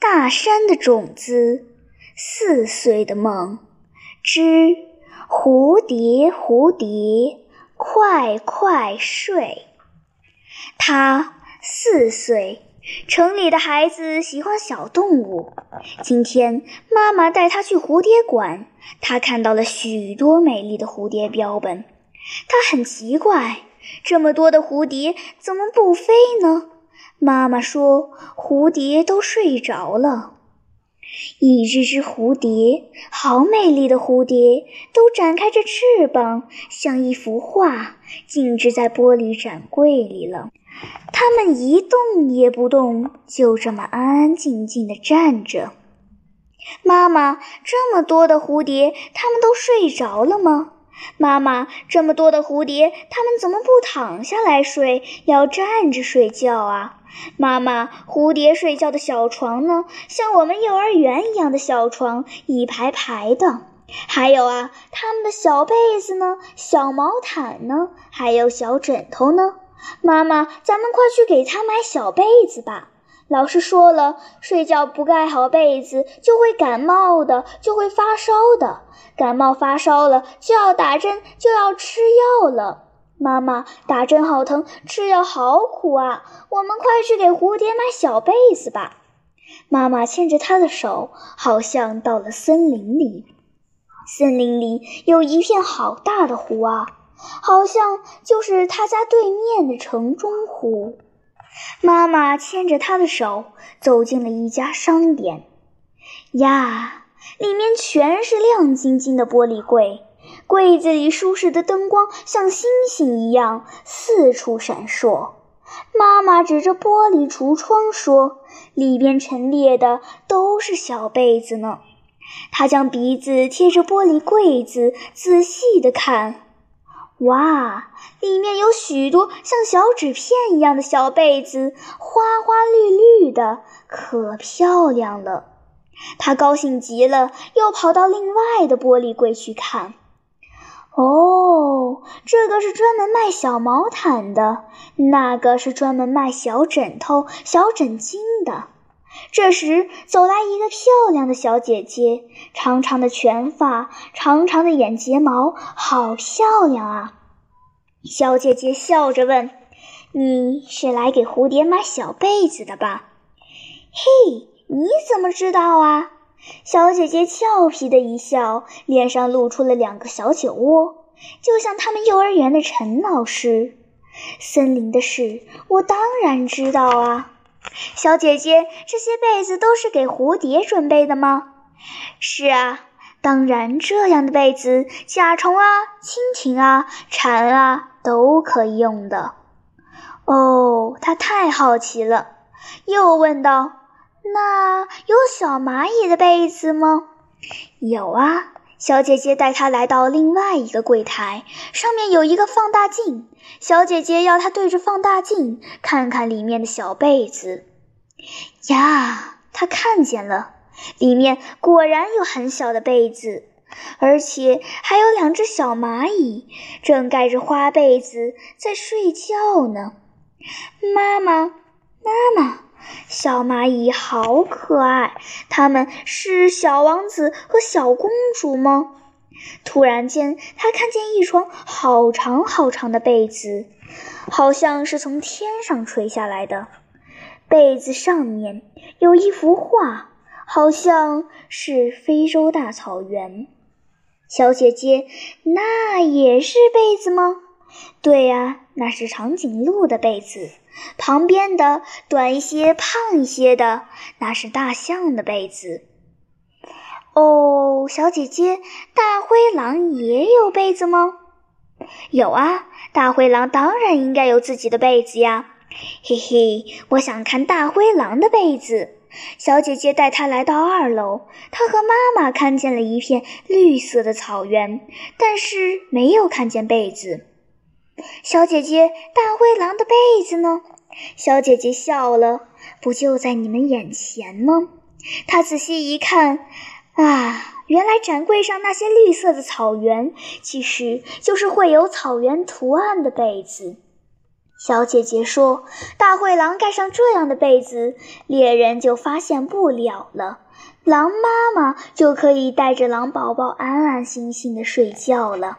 大山的种子，四岁的梦之蝴蝶，蝴蝶，快快睡。他四岁，城里的孩子喜欢小动物。今天妈妈带他去蝴蝶馆，他看到了许多美丽的蝴蝶标本。他很奇怪，这么多的蝴蝶怎么不飞呢？妈妈说：“蝴蝶都睡着了。”一只只蝴蝶，好美丽的蝴蝶，都展开着翅膀，像一幅画，静止在玻璃展柜里了。它们一动也不动，就这么安安静静地站着。妈妈，这么多的蝴蝶，它们都睡着了吗？妈妈，这么多的蝴蝶，它们怎么不躺下来睡，要站着睡觉啊？妈妈，蝴蝶睡觉的小床呢？像我们幼儿园一样的小床，一排排的。还有啊，它们的小被子呢？小毛毯呢？还有小枕头呢？妈妈，咱们快去给它买小被子吧。老师说了，睡觉不盖好被子就会感冒的，就会发烧的。感冒发烧了就要打针，就要吃药了。妈妈，打针好疼，吃药好苦啊！我们快去给蝴蝶买小被子吧。妈妈牵着她的手，好像到了森林里。森林里有一片好大的湖啊，好像就是他家对面的城中湖。妈妈牵着她的手走进了一家商店，呀，里面全是亮晶晶的玻璃柜，柜子里舒适的灯光像星星一样四处闪烁。妈妈指着玻璃橱窗说：“里边陈列的都是小被子呢。”她将鼻子贴着玻璃柜子，仔细地看。哇，里面有许多像小纸片一样的小被子，花花绿绿的，可漂亮了。他高兴极了，又跑到另外的玻璃柜去看。哦，这个是专门卖小毛毯的，那个是专门卖小枕头、小枕巾的。这时，走来一个漂亮的小姐姐，长长的卷发，长长的眼睫毛，好漂亮啊！小姐姐笑着问：“你是来给蝴蝶买小被子的吧？”“嘿，你怎么知道啊？”小姐姐俏皮的一笑，脸上露出了两个小酒窝，就像他们幼儿园的陈老师。森林的事，我当然知道啊。小姐姐，这些被子都是给蝴蝶准备的吗？是啊，当然，这样的被子，甲虫啊、蜻蜓啊、蝉啊都可以用的。哦，他太好奇了，又问道：“那有小蚂蚁的被子吗？”有啊。小姐姐带她来到另外一个柜台，上面有一个放大镜。小姐姐要她对着放大镜看看里面的小被子。呀，她看见了，里面果然有很小的被子，而且还有两只小蚂蚁正盖着花被子在睡觉呢。妈妈，妈妈。小蚂蚁好可爱，它们是小王子和小公主吗？突然间，他看见一床好长好长的被子，好像是从天上垂下来的。被子上面有一幅画，好像是非洲大草原。小姐姐，那也是被子吗？对呀，那是长颈鹿的被子。旁边的短一些、胖一些的，那是大象的被子。哦，小姐姐，大灰狼也有被子吗？有啊，大灰狼当然应该有自己的被子呀。嘿嘿，我想看大灰狼的被子。小姐姐带他来到二楼，他和妈妈看见了一片绿色的草原，但是没有看见被子。小姐姐，大灰狼的被子呢？小姐姐笑了，不就在你们眼前吗？她仔细一看，啊，原来展柜上那些绿色的草原，其实就是绘有草原图案的被子。小姐姐说：“大灰狼盖上这样的被子，猎人就发现不了了。狼妈妈就可以带着狼宝宝安安心心的睡觉了。”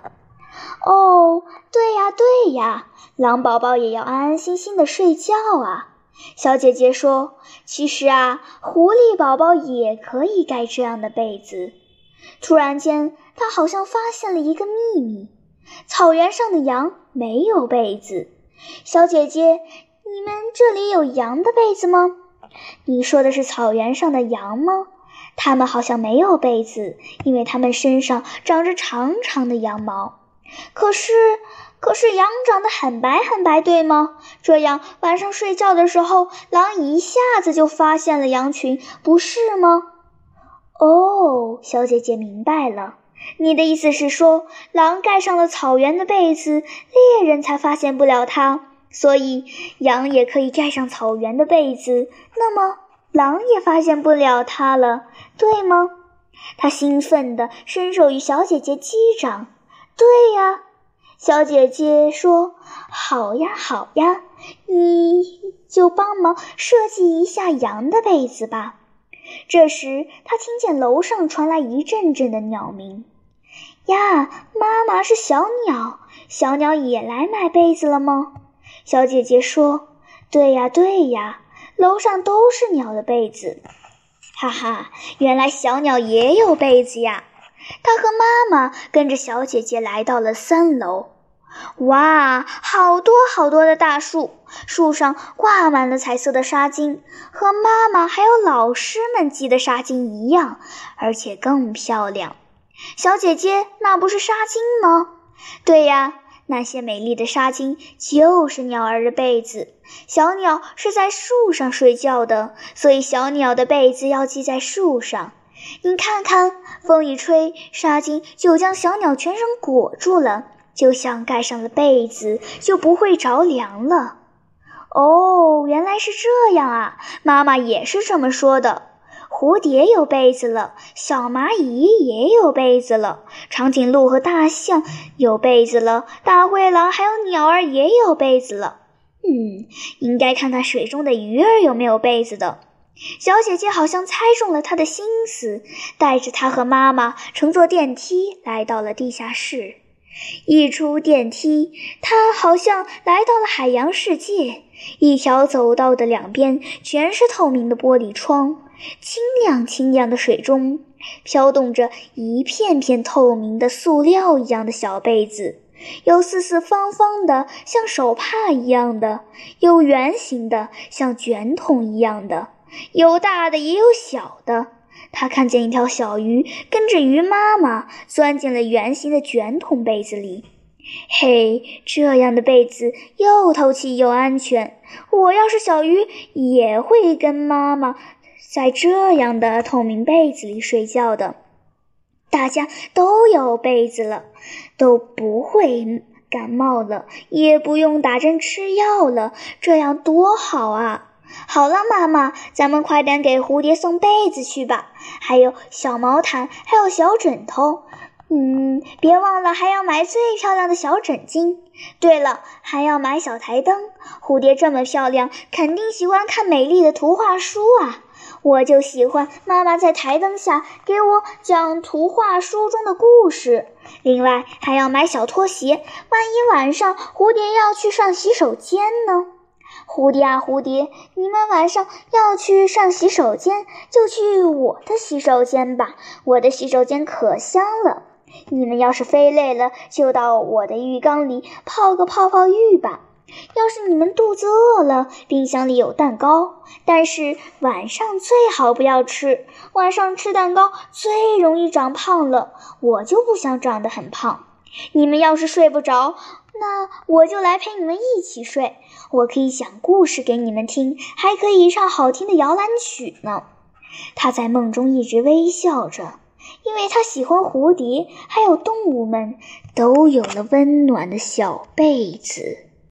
哦，对呀，对呀，狼宝宝也要安安心心的睡觉啊。小姐姐说：“其实啊，狐狸宝宝也可以盖这样的被子。”突然间，她好像发现了一个秘密：草原上的羊没有被子。小姐姐，你们这里有羊的被子吗？你说的是草原上的羊吗？它们好像没有被子，因为它们身上长着长长的羊毛。可是，可是羊长得很白很白，对吗？这样晚上睡觉的时候，狼一下子就发现了羊群，不是吗？哦，小姐姐明白了。你的意思是说，狼盖上了草原的被子，猎人才发现不了它，所以羊也可以盖上草原的被子，那么狼也发现不了它了，对吗？他兴奋地伸手与小姐姐击掌。对呀，小姐姐说：“好呀，好呀，你就帮忙设计一下羊的被子吧。”这时，他听见楼上传来一阵阵的鸟鸣。呀，妈妈是小鸟，小鸟也来买被子了吗？小姐姐说：“对呀，对呀，楼上都是鸟的被子。”哈哈，原来小鸟也有被子呀！他和妈妈跟着小姐姐来到了三楼。哇，好多好多的大树，树上挂满了彩色的纱巾，和妈妈还有老师们系的纱巾一样，而且更漂亮。小姐姐，那不是纱巾吗？对呀，那些美丽的纱巾就是鸟儿的被子。小鸟是在树上睡觉的，所以小鸟的被子要系在树上。你看看，风一吹，纱巾就将小鸟全身裹住了。就像盖上了被子，就不会着凉了。哦，原来是这样啊！妈妈也是这么说的。蝴蝶有被子了，小蚂蚁也有被子了，长颈鹿和大象有被子了，大灰狼还有鸟儿也有被子了。嗯，应该看看水中的鱼儿有没有被子的。小姐姐好像猜中了他的心思，带着他和妈妈乘坐电梯来到了地下室。一出电梯，他好像来到了海洋世界。一条走道的两边全是透明的玻璃窗，清亮清亮的水中飘动着一片片透明的塑料一样的小被子，有四四方方的，像手帕一样的；有圆形的，像卷筒一样的；有大的，也有小的。他看见一条小鱼跟着鱼妈妈钻进了圆形的卷筒被子里。嘿，这样的被子又透气又安全。我要是小鱼，也会跟妈妈在这样的透明被子里睡觉的。大家都有被子了，都不会感冒了，也不用打针吃药了，这样多好啊！好了，妈妈，咱们快点给蝴蝶送被子去吧，还有小毛毯，还有小枕头。嗯，别忘了还要买最漂亮的小枕巾。对了，还要买小台灯。蝴蝶这么漂亮，肯定喜欢看美丽的图画书啊！我就喜欢妈妈在台灯下给我讲图画书中的故事。另外，还要买小拖鞋，万一晚上蝴蝶要去上洗手间呢？蝴蝶啊，蝴蝶，你们晚上要去上洗手间，就去我的洗手间吧。我的洗手间可香了。你们要是飞累了，就到我的浴缸里泡个泡泡浴吧。要是你们肚子饿了，冰箱里有蛋糕，但是晚上最好不要吃。晚上吃蛋糕最容易长胖了，我就不想长得很胖。你们要是睡不着，那我就来陪你们一起睡。我可以讲故事给你们听，还可以唱好听的摇篮曲呢。他在梦中一直微笑着，因为他喜欢蝴蝶，还有动物们都有了温暖的小被子。